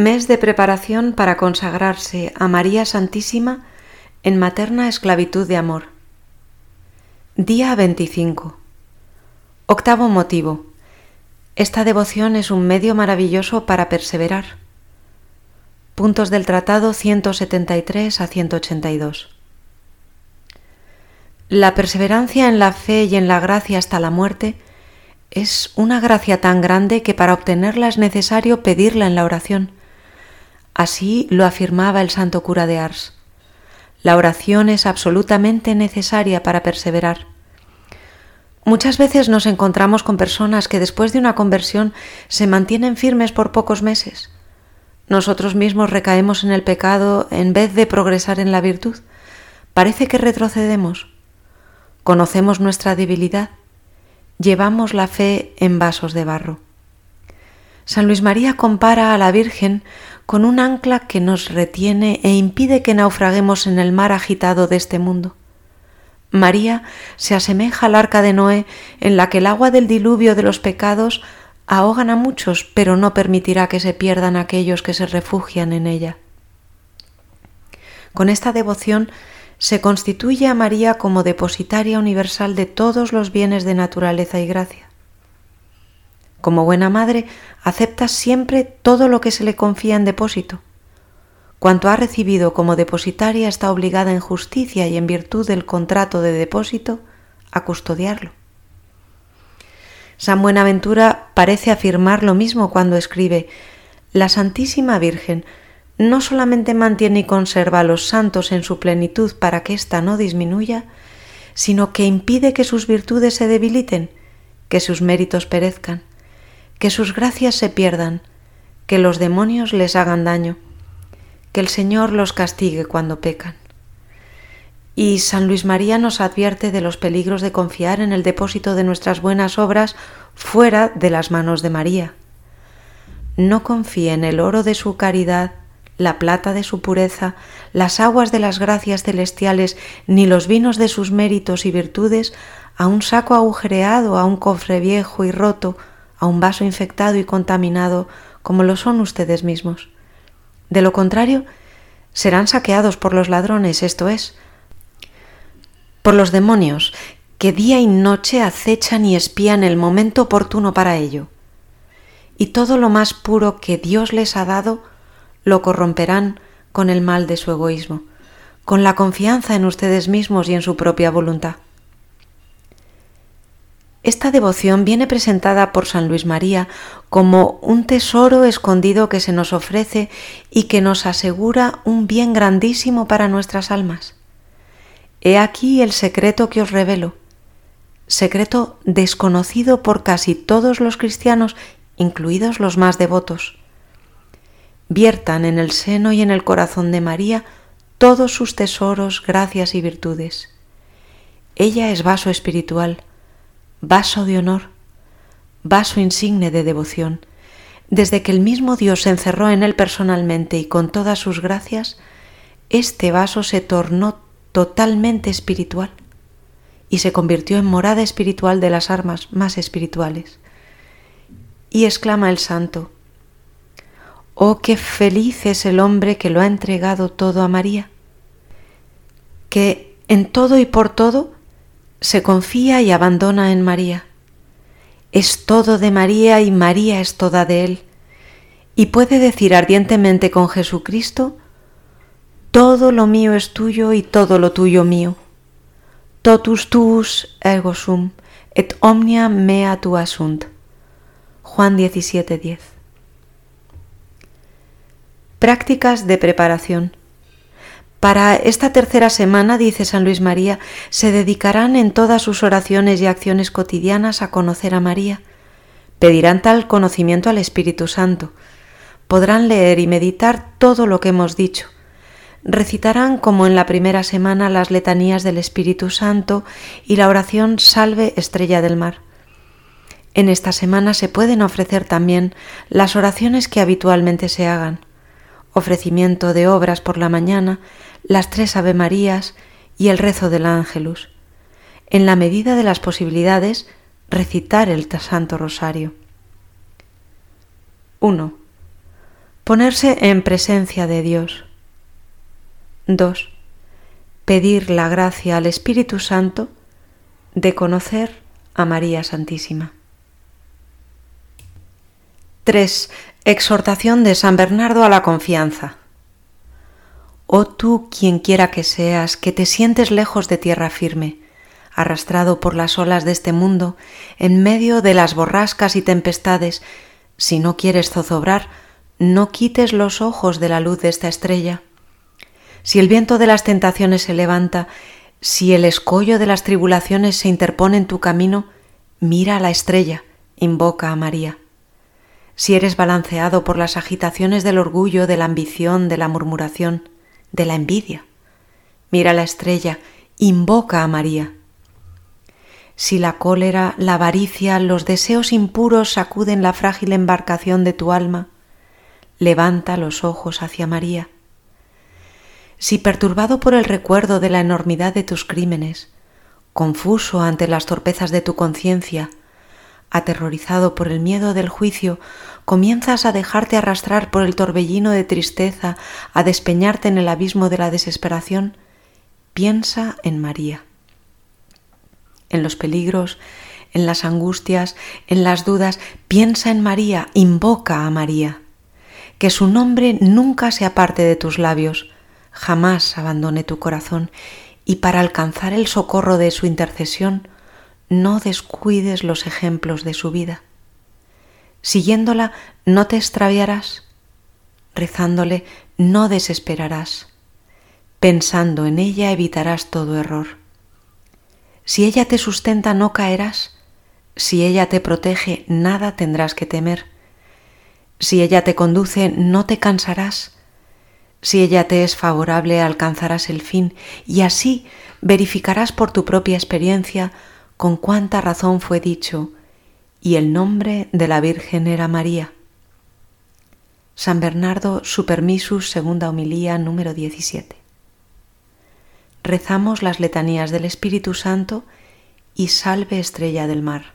Mes de preparación para consagrarse a María Santísima en materna esclavitud de amor. Día 25. Octavo motivo. Esta devoción es un medio maravilloso para perseverar. Puntos del Tratado 173 a 182. La perseverancia en la fe y en la gracia hasta la muerte es una gracia tan grande que para obtenerla es necesario pedirla en la oración Así lo afirmaba el santo cura de Ars. La oración es absolutamente necesaria para perseverar. Muchas veces nos encontramos con personas que después de una conversión se mantienen firmes por pocos meses. Nosotros mismos recaemos en el pecado en vez de progresar en la virtud. Parece que retrocedemos. Conocemos nuestra debilidad. Llevamos la fe en vasos de barro. San Luis María compara a la Virgen con un ancla que nos retiene e impide que naufraguemos en el mar agitado de este mundo. María se asemeja al arca de Noé, en la que el agua del diluvio de los pecados ahogan a muchos, pero no permitirá que se pierdan aquellos que se refugian en ella. Con esta devoción se constituye a María como depositaria universal de todos los bienes de naturaleza y gracia. Como buena madre, acepta siempre todo lo que se le confía en depósito. Cuanto ha recibido como depositaria está obligada en justicia y en virtud del contrato de depósito a custodiarlo. San Buenaventura parece afirmar lo mismo cuando escribe La Santísima Virgen no solamente mantiene y conserva a los santos en su plenitud para que ésta no disminuya, sino que impide que sus virtudes se debiliten, que sus méritos perezcan que sus gracias se pierdan, que los demonios les hagan daño, que el Señor los castigue cuando pecan. Y San Luis María nos advierte de los peligros de confiar en el depósito de nuestras buenas obras fuera de las manos de María. No confíe en el oro de su caridad, la plata de su pureza, las aguas de las gracias celestiales, ni los vinos de sus méritos y virtudes a un saco agujereado, a un cofre viejo y roto, a un vaso infectado y contaminado como lo son ustedes mismos. De lo contrario, serán saqueados por los ladrones, esto es, por los demonios, que día y noche acechan y espían el momento oportuno para ello. Y todo lo más puro que Dios les ha dado lo corromperán con el mal de su egoísmo, con la confianza en ustedes mismos y en su propia voluntad. Esta devoción viene presentada por San Luis María como un tesoro escondido que se nos ofrece y que nos asegura un bien grandísimo para nuestras almas. He aquí el secreto que os revelo, secreto desconocido por casi todos los cristianos, incluidos los más devotos. Viertan en el seno y en el corazón de María todos sus tesoros, gracias y virtudes. Ella es vaso espiritual, vaso de honor, vaso insigne de devoción, desde que el mismo Dios se encerró en él personalmente y con todas sus gracias, este vaso se tornó totalmente espiritual y se convirtió en morada espiritual de las armas más espirituales. Y exclama el santo, Oh, qué feliz es el hombre que lo ha entregado todo a María, que en todo y por todo se confía y abandona en María. Es todo de María y María es toda de Él. Y puede decir ardientemente con Jesucristo, todo lo mío es tuyo y todo lo tuyo mío. Totus tuus ergo sum, et omnia mea tua sunt. Juan 17:10. Prácticas de preparación. Para esta tercera semana, dice San Luis María, se dedicarán en todas sus oraciones y acciones cotidianas a conocer a María. Pedirán tal conocimiento al Espíritu Santo. Podrán leer y meditar todo lo que hemos dicho. Recitarán como en la primera semana las letanías del Espíritu Santo y la oración Salve Estrella del Mar. En esta semana se pueden ofrecer también las oraciones que habitualmente se hagan. Ofrecimiento de obras por la mañana, las tres Ave Marías y el rezo del Ángelus. En la medida de las posibilidades, recitar el Santo Rosario. 1. Ponerse en presencia de Dios. 2. Pedir la gracia al Espíritu Santo de conocer a María Santísima. 3. Exhortación de San Bernardo a la confianza. Oh tú, quien quiera que seas, que te sientes lejos de tierra firme, arrastrado por las olas de este mundo, en medio de las borrascas y tempestades, si no quieres zozobrar, no quites los ojos de la luz de esta estrella. Si el viento de las tentaciones se levanta, si el escollo de las tribulaciones se interpone en tu camino, mira a la estrella, invoca a María. Si eres balanceado por las agitaciones del orgullo, de la ambición, de la murmuración, de la envidia. Mira la estrella, invoca a María. Si la cólera, la avaricia, los deseos impuros sacuden la frágil embarcación de tu alma, levanta los ojos hacia María. Si perturbado por el recuerdo de la enormidad de tus crímenes, confuso ante las torpezas de tu conciencia, aterrorizado por el miedo del juicio, comienzas a dejarte arrastrar por el torbellino de tristeza, a despeñarte en el abismo de la desesperación, piensa en María. En los peligros, en las angustias, en las dudas, piensa en María, invoca a María. Que su nombre nunca se aparte de tus labios, jamás abandone tu corazón, y para alcanzar el socorro de su intercesión, no descuides los ejemplos de su vida. Siguiéndola no te extraviarás, rezándole no desesperarás, pensando en ella evitarás todo error. Si ella te sustenta no caerás, si ella te protege nada tendrás que temer, si ella te conduce no te cansarás, si ella te es favorable alcanzarás el fin y así verificarás por tu propia experiencia con cuánta razón fue dicho, y el nombre de la Virgen era María. San Bernardo Supermisus, segunda homilía, número 17. Rezamos las letanías del Espíritu Santo y salve estrella del mar.